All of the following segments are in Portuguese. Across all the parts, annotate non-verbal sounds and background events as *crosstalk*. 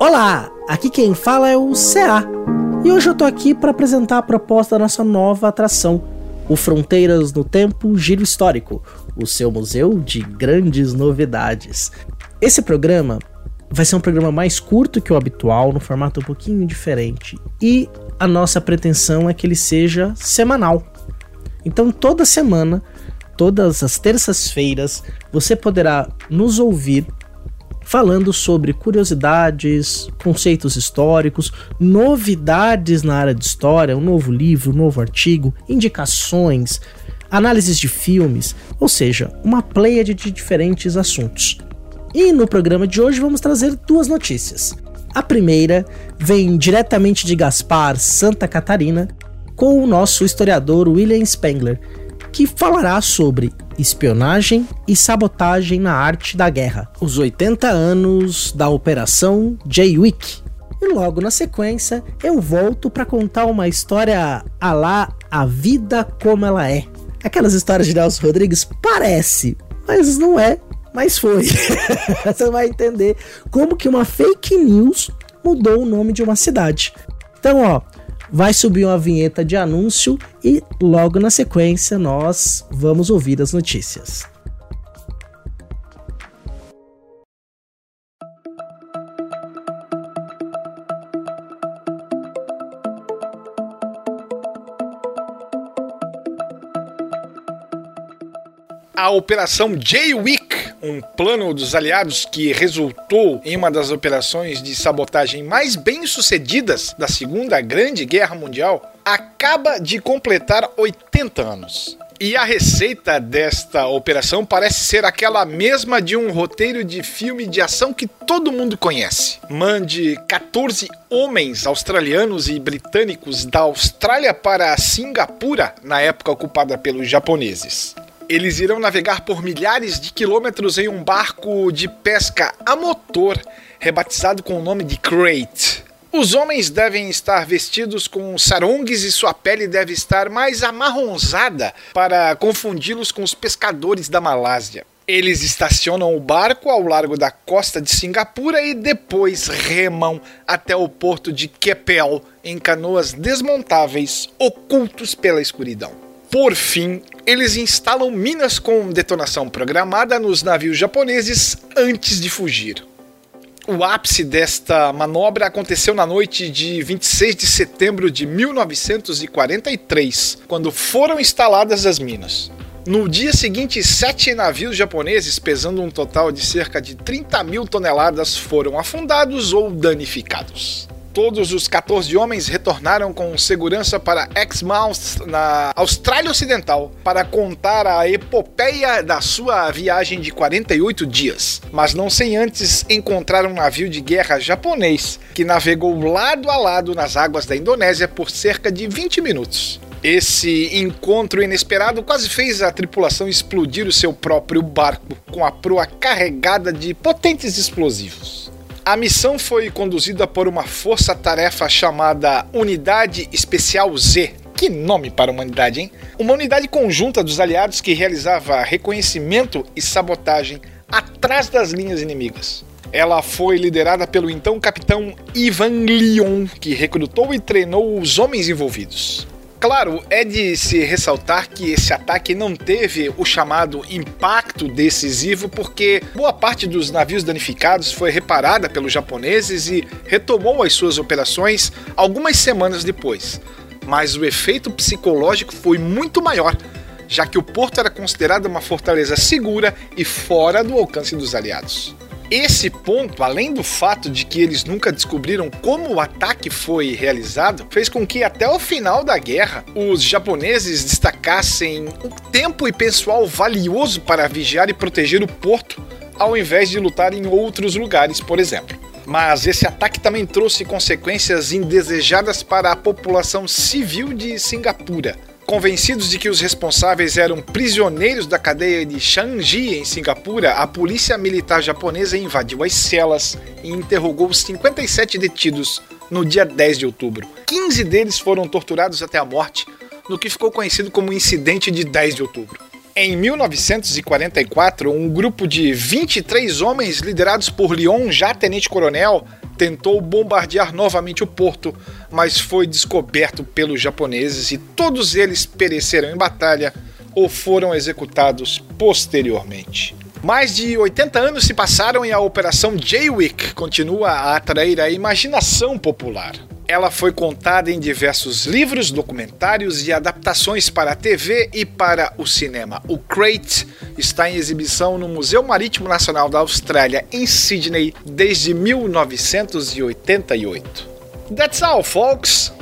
Olá, aqui quem fala é o CA. E hoje eu tô aqui para apresentar a proposta da nossa nova atração, o Fronteiras no Tempo Giro Histórico, o seu museu de grandes novidades. Esse programa vai ser um programa mais curto que o habitual, no formato um pouquinho diferente. E a nossa pretensão é que ele seja semanal. Então toda semana, todas as terças-feiras, você poderá nos ouvir falando sobre curiosidades, conceitos históricos, novidades na área de história, um novo livro, um novo artigo, indicações, análises de filmes, ou seja, uma pleiade de diferentes assuntos. E no programa de hoje vamos trazer duas notícias. A primeira vem diretamente de Gaspar, Santa Catarina, com o nosso historiador William Spengler, que falará sobre espionagem e sabotagem na arte da guerra, os 80 anos da Operação Jaywick. E logo na sequência, eu volto para contar uma história a lá a vida como ela é. Aquelas histórias de Nelson Rodrigues parece, mas não é, mas foi. *laughs* Você vai entender como que uma fake news mudou o nome de uma cidade. Então, ó, vai subir uma vinheta de anúncio e logo na sequência nós vamos ouvir as notícias. A Operação J-Week, um plano dos aliados que resultou em uma das operações de sabotagem mais bem sucedidas da Segunda Grande Guerra Mundial, acaba de completar 80 anos. E a receita desta operação parece ser aquela mesma de um roteiro de filme de ação que todo mundo conhece. Mande 14 homens australianos e britânicos da Austrália para Singapura, na época ocupada pelos japoneses. Eles irão navegar por milhares de quilômetros em um barco de pesca a motor, rebatizado com o nome de Crate. Os homens devem estar vestidos com sarongues e sua pele deve estar mais amarronzada para confundi-los com os pescadores da Malásia. Eles estacionam o barco ao largo da costa de Singapura e depois remam até o porto de Keppel em canoas desmontáveis ocultos pela escuridão. Por fim, eles instalam minas com detonação programada nos navios japoneses antes de fugir. O ápice desta manobra aconteceu na noite de 26 de setembro de 1943, quando foram instaladas as minas. No dia seguinte, sete navios japoneses, pesando um total de cerca de 30 mil toneladas, foram afundados ou danificados. Todos os 14 homens retornaram com segurança para Exmouth, na Austrália Ocidental, para contar a epopeia da sua viagem de 48 dias, mas não sem antes encontrar um navio de guerra japonês que navegou lado a lado nas águas da Indonésia por cerca de 20 minutos. Esse encontro inesperado quase fez a tripulação explodir o seu próprio barco com a proa carregada de potentes explosivos. A missão foi conduzida por uma força-tarefa chamada Unidade Especial Z. Que nome para uma unidade, hein? Uma unidade conjunta dos aliados que realizava reconhecimento e sabotagem atrás das linhas inimigas. Ela foi liderada pelo então capitão Ivan Lyon, que recrutou e treinou os homens envolvidos. Claro, é de se ressaltar que esse ataque não teve o chamado impacto decisivo, porque boa parte dos navios danificados foi reparada pelos japoneses e retomou as suas operações algumas semanas depois. Mas o efeito psicológico foi muito maior, já que o porto era considerado uma fortaleza segura e fora do alcance dos aliados. Esse ponto, além do fato de que eles nunca descobriram como o ataque foi realizado, fez com que até o final da guerra os japoneses destacassem um tempo e pessoal valioso para vigiar e proteger o porto, ao invés de lutar em outros lugares, por exemplo. Mas esse ataque também trouxe consequências indesejadas para a população civil de Singapura Convencidos de que os responsáveis eram prisioneiros da cadeia de Shanji, em Singapura, a polícia militar japonesa invadiu as celas e interrogou os 57 detidos no dia 10 de outubro. 15 deles foram torturados até a morte, no que ficou conhecido como Incidente de 10 de outubro. Em 1944, um grupo de 23 homens liderados por Leon, já tenente-coronel, tentou bombardear novamente o porto, mas foi descoberto pelos japoneses e todos eles pereceram em batalha ou foram executados posteriormente. Mais de 80 anos se passaram e a Operação Jaywick continua a atrair a imaginação popular. Ela foi contada em diversos livros, documentários e adaptações para a TV e para o cinema. O Crate está em exibição no Museu Marítimo Nacional da Austrália, em Sydney, desde 1988. That's all, folks!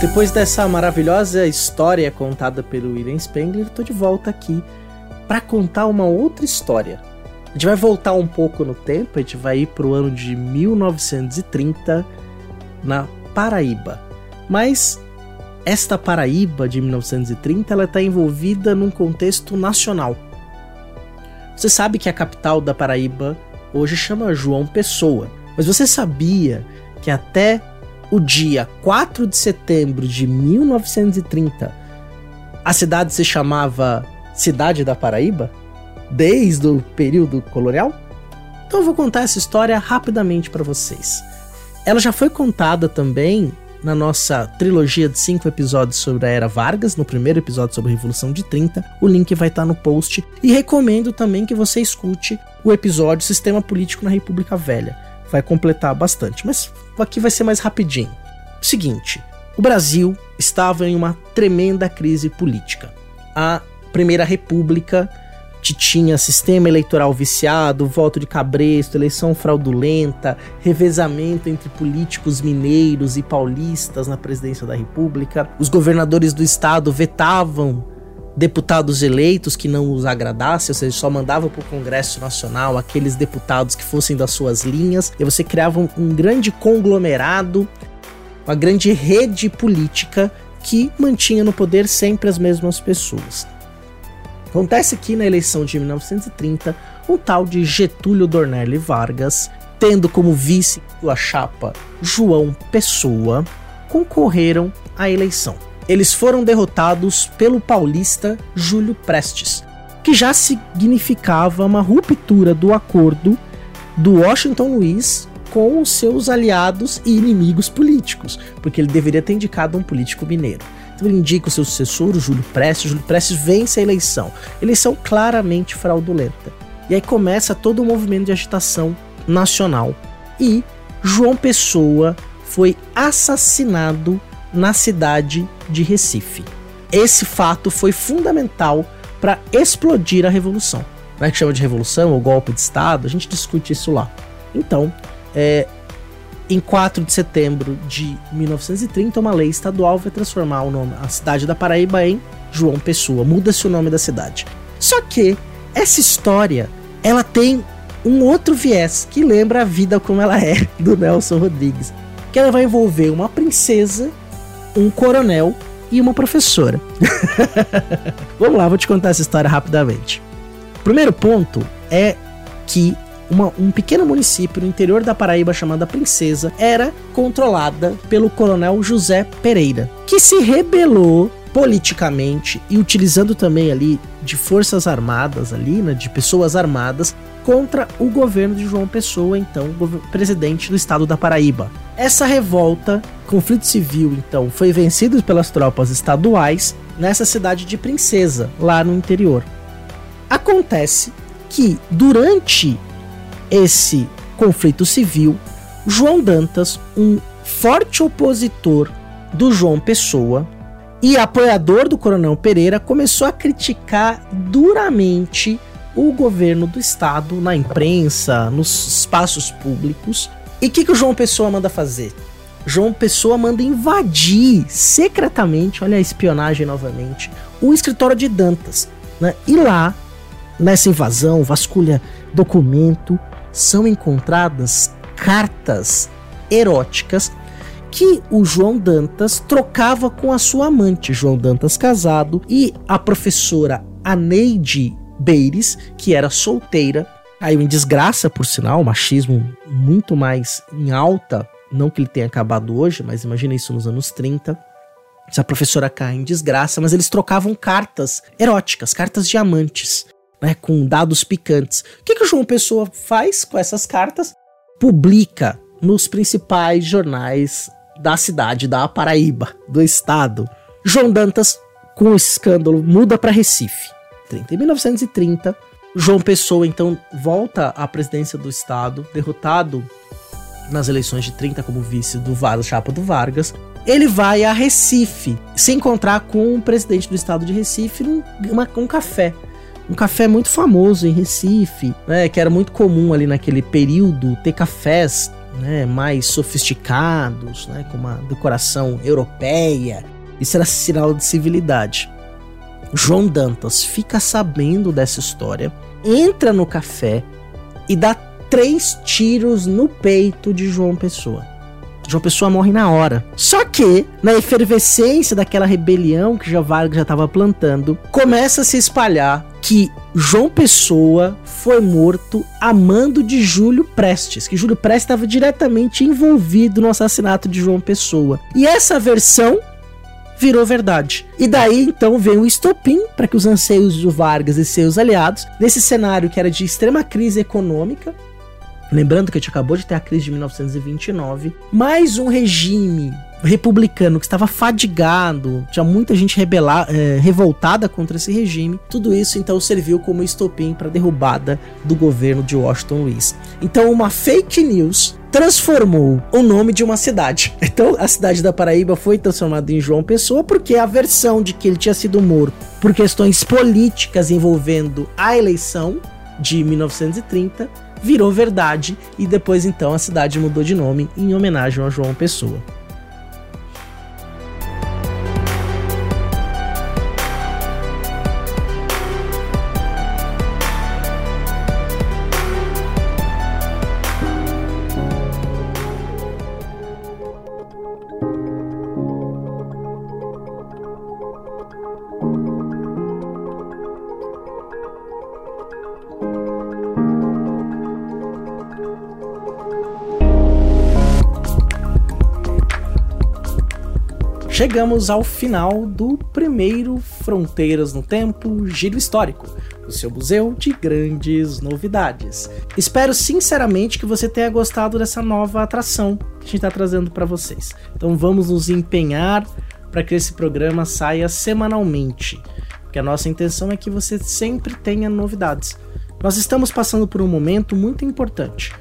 Depois dessa maravilhosa história contada pelo William Spengler, tô de volta aqui para contar uma outra história. A gente vai voltar um pouco no tempo, a gente vai ir pro ano de 1930 na Paraíba. Mas esta Paraíba de 1930 ela está envolvida num contexto nacional. Você sabe que a capital da Paraíba hoje chama João Pessoa, mas você sabia que até o dia 4 de setembro de 1930, a cidade se chamava Cidade da Paraíba? Desde o período colonial? Então eu vou contar essa história rapidamente para vocês. Ela já foi contada também na nossa trilogia de cinco episódios sobre a Era Vargas, no primeiro episódio sobre a Revolução de 30. O link vai estar no post. E recomendo também que você escute o episódio Sistema Político na República Velha vai completar bastante, mas aqui vai ser mais rapidinho. Seguinte, o Brasil estava em uma tremenda crise política. A Primeira República tinha sistema eleitoral viciado, voto de cabresto, eleição fraudulenta, revezamento entre políticos mineiros e paulistas na presidência da República. Os governadores do estado vetavam deputados eleitos que não os agradasse, ou seja, só mandava para o Congresso Nacional aqueles deputados que fossem das suas linhas, e você criava um, um grande conglomerado, uma grande rede política que mantinha no poder sempre as mesmas pessoas. Acontece que na eleição de 1930, um tal de Getúlio Dornelli Vargas, tendo como vice sua chapa João Pessoa, concorreram à eleição eles foram derrotados pelo paulista Júlio Prestes, que já significava uma ruptura do acordo do Washington Luiz com os seus aliados e inimigos políticos, porque ele deveria ter indicado um político mineiro. Então ele indica o seu sucessor, o Júlio Prestes. Júlio Prestes vence a eleição. Eleição claramente fraudulenta. E aí começa todo o movimento de agitação nacional. E João Pessoa foi assassinado na cidade de Recife. Esse fato foi fundamental para explodir a revolução. Não é que chama de revolução ou golpe de Estado? A gente discute isso lá. Então, é, em 4 de setembro de 1930, uma lei estadual vai transformar o nome, a cidade da Paraíba em João Pessoa. Muda-se o nome da cidade. Só que essa história, ela tem um outro viés que lembra a vida como ela é do Nelson Rodrigues. Que ela vai envolver uma princesa um coronel e uma professora. *laughs* Vamos lá, vou te contar essa história rapidamente. O primeiro ponto é que uma, um pequeno município no interior da Paraíba chamada Princesa era controlada pelo coronel José Pereira, que se rebelou politicamente e utilizando também ali de forças armadas ali, né, de pessoas armadas contra o governo de João Pessoa, então presidente do estado da Paraíba. Essa revolta, conflito civil, então, foi vencido pelas tropas estaduais nessa cidade de Princesa, lá no interior. Acontece que durante esse conflito civil, João Dantas, um forte opositor do João Pessoa e apoiador do Coronel Pereira, começou a criticar duramente o governo do estado na imprensa, nos espaços públicos. E o que, que o João Pessoa manda fazer? João Pessoa manda invadir secretamente, olha a espionagem novamente, o escritório de Dantas. Né? E lá, nessa invasão, vasculha documento, são encontradas cartas eróticas que o João Dantas trocava com a sua amante, João Dantas casado, e a professora Aneide Beires, que era solteira, caiu em desgraça, por sinal, machismo muito mais em alta, não que ele tenha acabado hoje, mas imagina isso nos anos 30. Essa professora cai em desgraça, mas eles trocavam cartas eróticas, cartas diamantes, né, com dados picantes. O que, que o João Pessoa faz com essas cartas? Publica nos principais jornais da cidade, da Paraíba, do estado. João Dantas, com o escândalo, muda para Recife. Em 1930, João Pessoa então volta à presidência do estado, derrotado nas eleições de 30 como vice do Vargas, chapa do Vargas. Ele vai a Recife se encontrar com o presidente do estado de Recife num um café. Um café muito famoso em Recife, né, que era muito comum ali naquele período ter cafés né, mais sofisticados, né, com uma decoração europeia. Isso era sinal de civilidade. João Dantas fica sabendo dessa história, entra no café e dá três tiros no peito de João Pessoa. João Pessoa morre na hora. Só que, na efervescência daquela rebelião que já Vargas já estava plantando, começa a se espalhar que João Pessoa foi morto a mando de Júlio Prestes, que Júlio Prestes estava diretamente envolvido no assassinato de João Pessoa. E essa versão virou verdade. E daí então vem o estopim para que os anseios do Vargas e seus aliados, nesse cenário que era de extrema crise econômica, Lembrando que a gente acabou de ter a crise de 1929, mais um regime republicano que estava fadigado, tinha muita gente rebela, é, revoltada contra esse regime. Tudo isso então serviu como estopim para a derrubada do governo de Washington Luiz. Então, uma fake news transformou o nome de uma cidade. *laughs* Então, a cidade da Paraíba foi transformada em João Pessoa porque a versão de que ele tinha sido morto por questões políticas envolvendo a eleição de 1930 virou verdade e depois então a cidade mudou de nome em homenagem a João Pessoa. Chegamos ao final do primeiro Fronteiras no Tempo Giro Histórico, o seu museu de grandes novidades. Espero sinceramente que você tenha gostado dessa nova atração que a gente está trazendo para vocês. Então vamos nos empenhar para que esse programa saia semanalmente, porque a nossa intenção é que você sempre tenha novidades. Nós estamos passando por um momento muito importante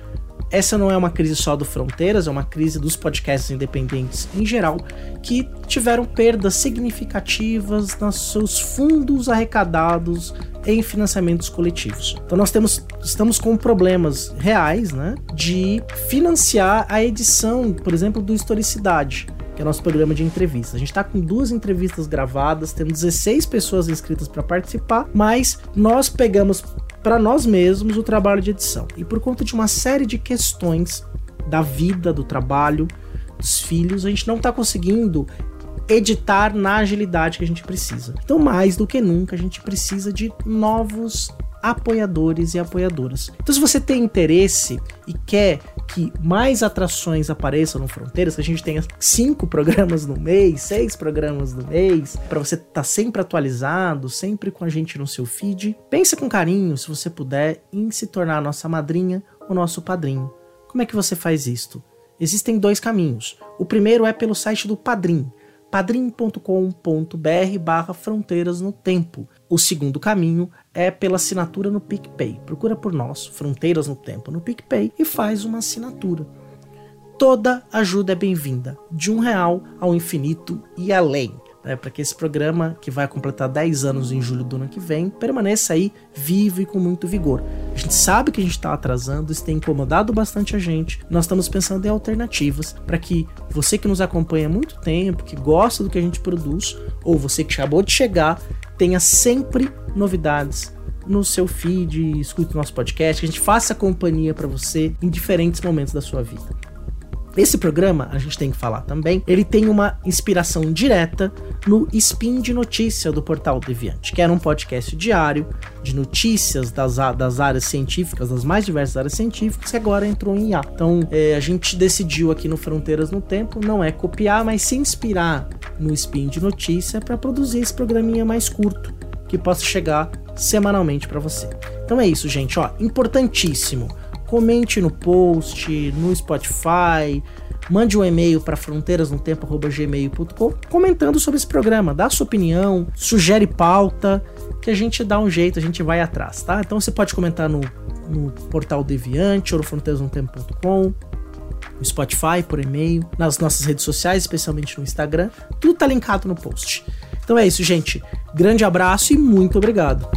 essa não é uma crise só do Fronteiras, é uma crise dos podcasts independentes em geral, que tiveram perdas significativas nos seus fundos arrecadados em financiamentos coletivos. Então nós temos, estamos com problemas reais, né, de financiar a edição, por exemplo, do Historicidade que é o nosso programa de entrevistas. A gente está com duas entrevistas gravadas, temos 16 pessoas inscritas para participar, mas nós pegamos para nós mesmos o trabalho de edição. E por conta de uma série de questões da vida, do trabalho, dos filhos, a gente não está conseguindo editar na agilidade que a gente precisa. Então, mais do que nunca, a gente precisa de novos apoiadores e apoiadoras. Então, se você tem interesse e quer que mais atrações apareçam no Fronteiras, que a gente tenha cinco *laughs* programas no mês, seis programas no mês, para você estar tá sempre atualizado, sempre com a gente no seu feed, pensa com carinho, se você puder, em se tornar nossa madrinha ou nosso padrinho. Como é que você faz isto? Existem dois caminhos. O primeiro é pelo site do Padrim, padrim.com.br barra fronteiras no tempo. O segundo caminho é pela assinatura no PicPay. Procura por nós, Fronteiras no Tempo, no PicPay e faz uma assinatura. Toda ajuda é bem-vinda, de um real ao infinito e além. Né, para que esse programa, que vai completar 10 anos em julho do ano que vem, permaneça aí vivo e com muito vigor. A gente sabe que a gente está atrasando, isso tem incomodado bastante a gente. Nós estamos pensando em alternativas para que você que nos acompanha há muito tempo, que gosta do que a gente produz, ou você que acabou de chegar, tenha sempre novidades no seu feed, escute o nosso podcast, que a gente faça companhia para você em diferentes momentos da sua vida. Esse programa, a gente tem que falar também, ele tem uma inspiração direta no Spin de Notícia do Portal Deviante, que era um podcast diário de notícias das, das áreas científicas, das mais diversas áreas científicas, que agora entrou em IA. Então, é, a gente decidiu aqui no Fronteiras no Tempo não é copiar, mas se inspirar no Spin de Notícia para produzir esse programinha mais curto que possa chegar semanalmente para você. Então é isso, gente, ó, importantíssimo. Comente no post, no Spotify, mande um e-mail para fronteirasnotempo@gmail.com comentando sobre esse programa, dá sua opinião, sugere pauta, que a gente dá um jeito, a gente vai atrás, tá? Então você pode comentar no, no portal Deviante ou no fronteirasnotempo.com, no Spotify, por e-mail, nas nossas redes sociais, especialmente no Instagram. Tudo tá linkado no post. Então é isso, gente. Grande abraço e muito obrigado.